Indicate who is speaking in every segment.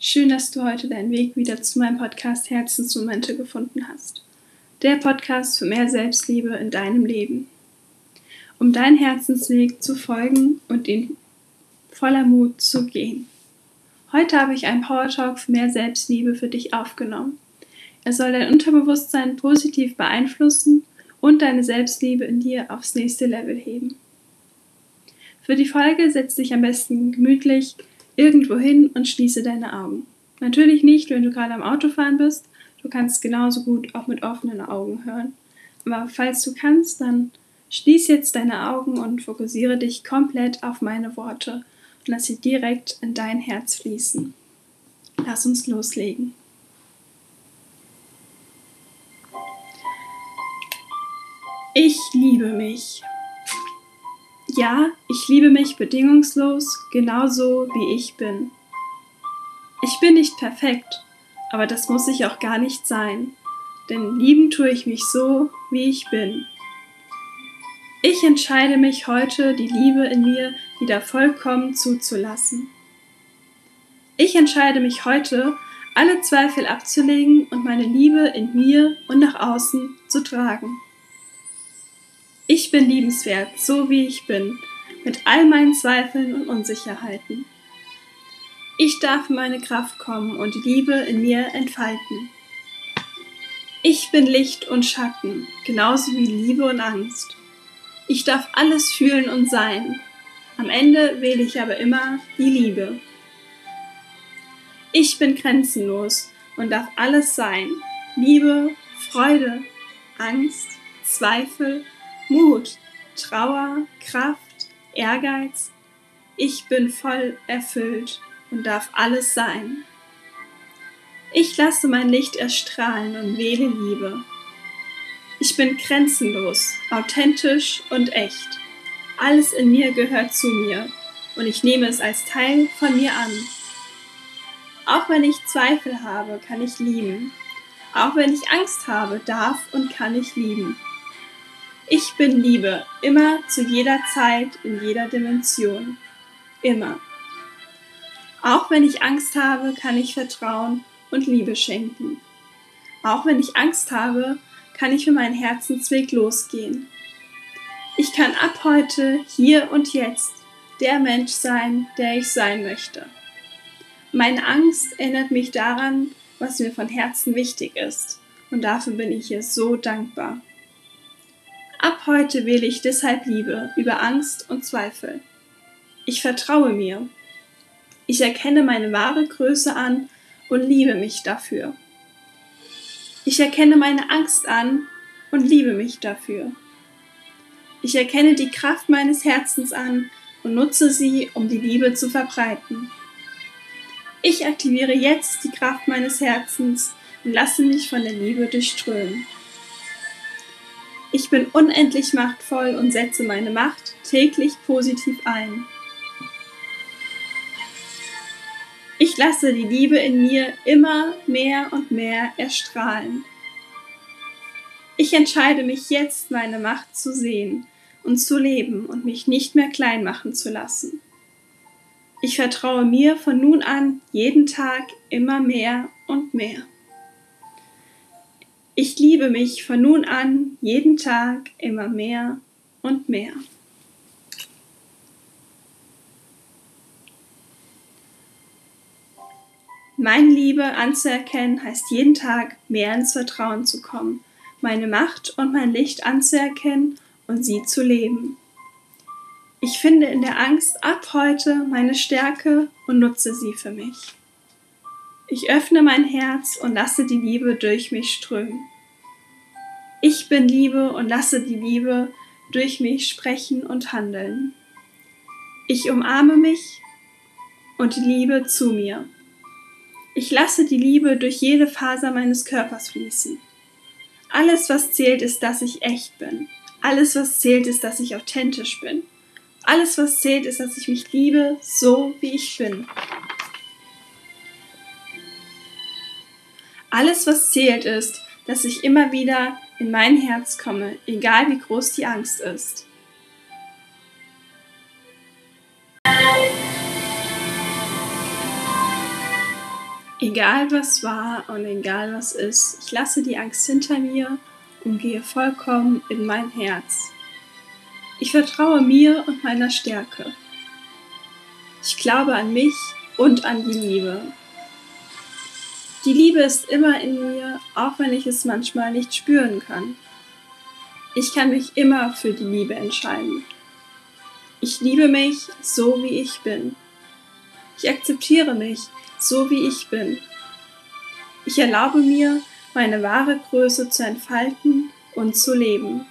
Speaker 1: Schön, dass du heute deinen Weg wieder zu meinem Podcast Herzensmomente gefunden hast. Der Podcast für mehr Selbstliebe in deinem Leben. Um deinen Herzensweg zu folgen und ihn voller Mut zu gehen. Heute habe ich einen Power Talk für mehr Selbstliebe für dich aufgenommen. Er soll dein Unterbewusstsein positiv beeinflussen und deine Selbstliebe in dir aufs nächste Level heben. Für die Folge setz dich am besten gemütlich irgendwo hin und schließe deine Augen. Natürlich nicht, wenn du gerade am Autofahren bist. Du kannst genauso gut auch mit offenen Augen hören. Aber falls du kannst, dann schließ jetzt deine Augen und fokussiere dich komplett auf meine Worte und lass sie direkt in dein Herz fließen. Lass uns loslegen. Ich liebe mich. Ja, ich liebe mich bedingungslos, genauso wie ich bin. Ich bin nicht perfekt, aber das muss ich auch gar nicht sein, denn lieben tue ich mich so, wie ich bin. Ich entscheide mich heute, die Liebe in mir wieder vollkommen zuzulassen. Ich entscheide mich heute, alle Zweifel abzulegen und meine Liebe in mir und nach außen zu tragen. Ich bin liebenswert, so wie ich bin, mit all meinen Zweifeln und Unsicherheiten. Ich darf in meine Kraft kommen und die Liebe in mir entfalten. Ich bin Licht und Schatten, genauso wie Liebe und Angst. Ich darf alles fühlen und sein. Am Ende wähle ich aber immer die Liebe. Ich bin grenzenlos und darf alles sein. Liebe, Freude, Angst, Zweifel, Mut, Trauer, Kraft, Ehrgeiz. Ich bin voll erfüllt und darf alles sein. Ich lasse mein Licht erstrahlen und wähle Liebe. Ich bin grenzenlos, authentisch und echt. Alles in mir gehört zu mir und ich nehme es als Teil von mir an. Auch wenn ich Zweifel habe, kann ich lieben. Auch wenn ich Angst habe, darf und kann ich lieben. Ich bin Liebe, immer zu jeder Zeit, in jeder Dimension. Immer. Auch wenn ich Angst habe, kann ich Vertrauen und Liebe schenken. Auch wenn ich Angst habe, kann ich für meinen Herzensweg losgehen. Ich kann ab heute, hier und jetzt der Mensch sein, der ich sein möchte. Meine Angst erinnert mich daran, was mir von Herzen wichtig ist, und dafür bin ich ihr so dankbar. Ab heute wähle ich deshalb Liebe über Angst und Zweifel. Ich vertraue mir. Ich erkenne meine wahre Größe an und liebe mich dafür. Ich erkenne meine Angst an und liebe mich dafür. Ich erkenne die Kraft meines Herzens an und nutze sie, um die Liebe zu verbreiten. Ich aktiviere jetzt die Kraft meines Herzens und lasse mich von der Liebe durchströmen. Ich bin unendlich machtvoll und setze meine Macht täglich positiv ein. Ich lasse die Liebe in mir immer mehr und mehr erstrahlen. Ich entscheide mich jetzt, meine Macht zu sehen und zu leben und mich nicht mehr klein machen zu lassen. Ich vertraue mir von nun an jeden Tag immer mehr und mehr. Ich liebe mich von nun an jeden Tag immer mehr und mehr. Meine Liebe anzuerkennen heißt jeden Tag mehr ins Vertrauen zu kommen, meine Macht und mein Licht anzuerkennen und sie zu leben. Ich finde in der Angst ab heute meine Stärke und nutze sie für mich. Ich öffne mein Herz und lasse die Liebe durch mich strömen. Ich bin Liebe und lasse die Liebe durch mich sprechen und handeln. Ich umarme mich und die Liebe zu mir. Ich lasse die Liebe durch jede Faser meines Körpers fließen. Alles, was zählt, ist, dass ich echt bin. Alles, was zählt, ist, dass ich authentisch bin. Alles, was zählt, ist, dass ich mich liebe, so wie ich bin. Alles, was zählt, ist, dass ich immer wieder in mein Herz komme, egal wie groß die Angst ist. Egal was war und egal was ist, ich lasse die Angst hinter mir und gehe vollkommen in mein Herz. Ich vertraue mir und meiner Stärke. Ich glaube an mich und an die Liebe. Die Liebe ist immer in mir, auch wenn ich es manchmal nicht spüren kann. Ich kann mich immer für die Liebe entscheiden. Ich liebe mich so, wie ich bin. Ich akzeptiere mich so, wie ich bin. Ich erlaube mir, meine wahre Größe zu entfalten und zu leben.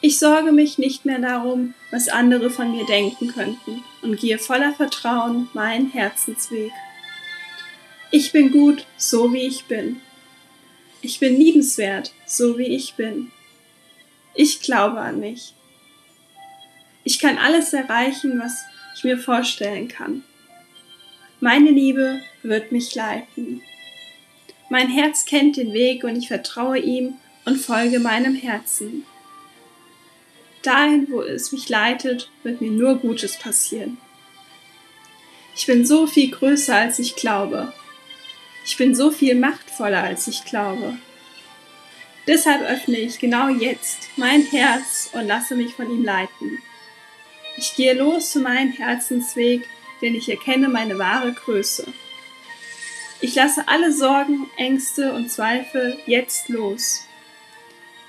Speaker 1: Ich sorge mich nicht mehr darum, was andere von mir denken könnten und gehe voller Vertrauen meinen Herzensweg. Ich bin gut, so wie ich bin. Ich bin liebenswert, so wie ich bin. Ich glaube an mich. Ich kann alles erreichen, was ich mir vorstellen kann. Meine Liebe wird mich leiten. Mein Herz kennt den Weg und ich vertraue ihm und folge meinem Herzen. Dahin, wo es mich leitet, wird mir nur Gutes passieren. Ich bin so viel größer, als ich glaube. Ich bin so viel machtvoller, als ich glaube. Deshalb öffne ich genau jetzt mein Herz und lasse mich von ihm leiten. Ich gehe los zu meinem Herzensweg, denn ich erkenne meine wahre Größe. Ich lasse alle Sorgen, Ängste und Zweifel jetzt los.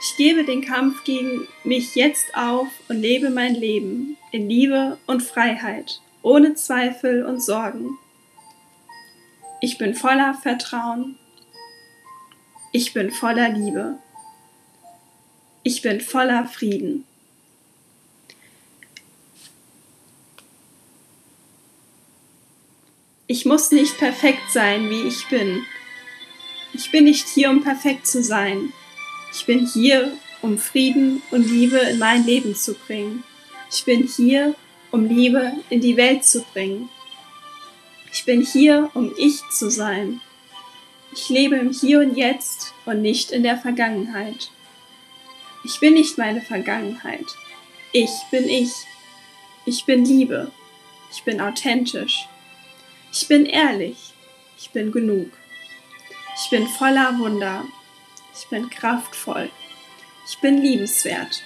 Speaker 1: Ich gebe den Kampf gegen mich jetzt auf und lebe mein Leben in Liebe und Freiheit, ohne Zweifel und Sorgen. Ich bin voller Vertrauen. Ich bin voller Liebe. Ich bin voller Frieden. Ich muss nicht perfekt sein, wie ich bin. Ich bin nicht hier, um perfekt zu sein. Ich bin hier, um Frieden und Liebe in mein Leben zu bringen. Ich bin hier, um Liebe in die Welt zu bringen. Bin hier, um ich zu sein. Ich lebe im Hier und Jetzt und nicht in der Vergangenheit. Ich bin nicht meine Vergangenheit. Ich bin ich. Ich bin Liebe. Ich bin authentisch. Ich bin ehrlich. Ich bin genug. Ich bin voller Wunder. Ich bin kraftvoll. Ich bin liebenswert.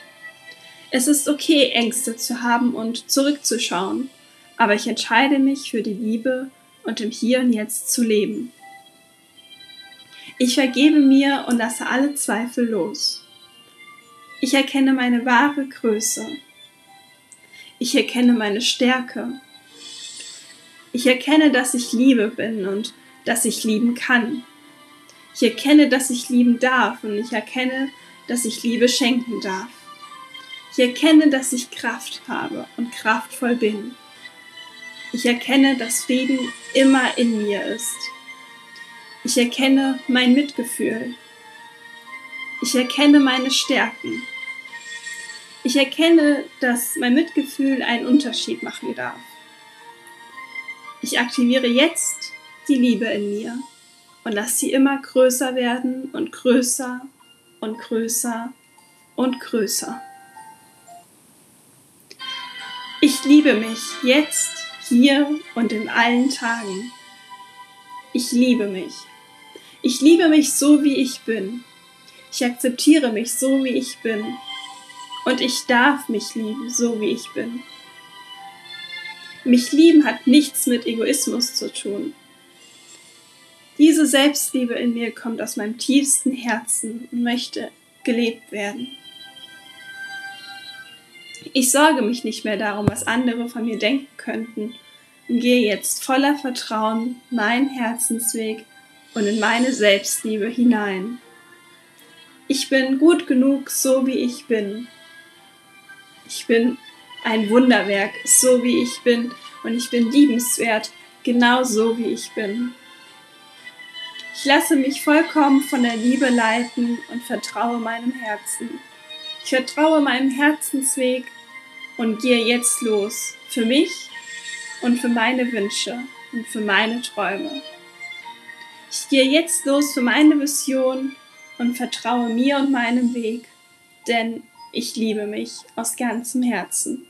Speaker 1: Es ist okay, Ängste zu haben und zurückzuschauen, aber ich entscheide mich für die Liebe und im Hier und Jetzt zu leben. Ich vergebe mir und lasse alle Zweifel los. Ich erkenne meine wahre Größe. Ich erkenne meine Stärke. Ich erkenne, dass ich Liebe bin und dass ich lieben kann. Ich erkenne, dass ich lieben darf und ich erkenne, dass ich Liebe schenken darf. Ich erkenne, dass ich Kraft habe und kraftvoll bin. Ich erkenne, dass Frieden immer in mir ist. Ich erkenne mein Mitgefühl. Ich erkenne meine Stärken. Ich erkenne, dass mein Mitgefühl einen Unterschied machen darf. Ich aktiviere jetzt die Liebe in mir und lass sie immer größer werden und größer und größer und größer. Ich liebe mich jetzt, hier und in allen Tagen. Ich liebe mich. Ich liebe mich so, wie ich bin. Ich akzeptiere mich so, wie ich bin. Und ich darf mich lieben, so wie ich bin. Mich lieben hat nichts mit Egoismus zu tun. Diese Selbstliebe in mir kommt aus meinem tiefsten Herzen und möchte gelebt werden. Ich sorge mich nicht mehr darum, was andere von mir denken könnten und gehe jetzt voller Vertrauen meinen Herzensweg und in meine Selbstliebe hinein. Ich bin gut genug, so wie ich bin. Ich bin ein Wunderwerk, so wie ich bin, und ich bin liebenswert, genau so wie ich bin. Ich lasse mich vollkommen von der Liebe leiten und vertraue meinem Herzen. Ich vertraue meinem Herzensweg und gehe jetzt los für mich und für meine Wünsche und für meine Träume. Ich gehe jetzt los für meine Vision und vertraue mir und meinem Weg, denn ich liebe mich aus ganzem Herzen.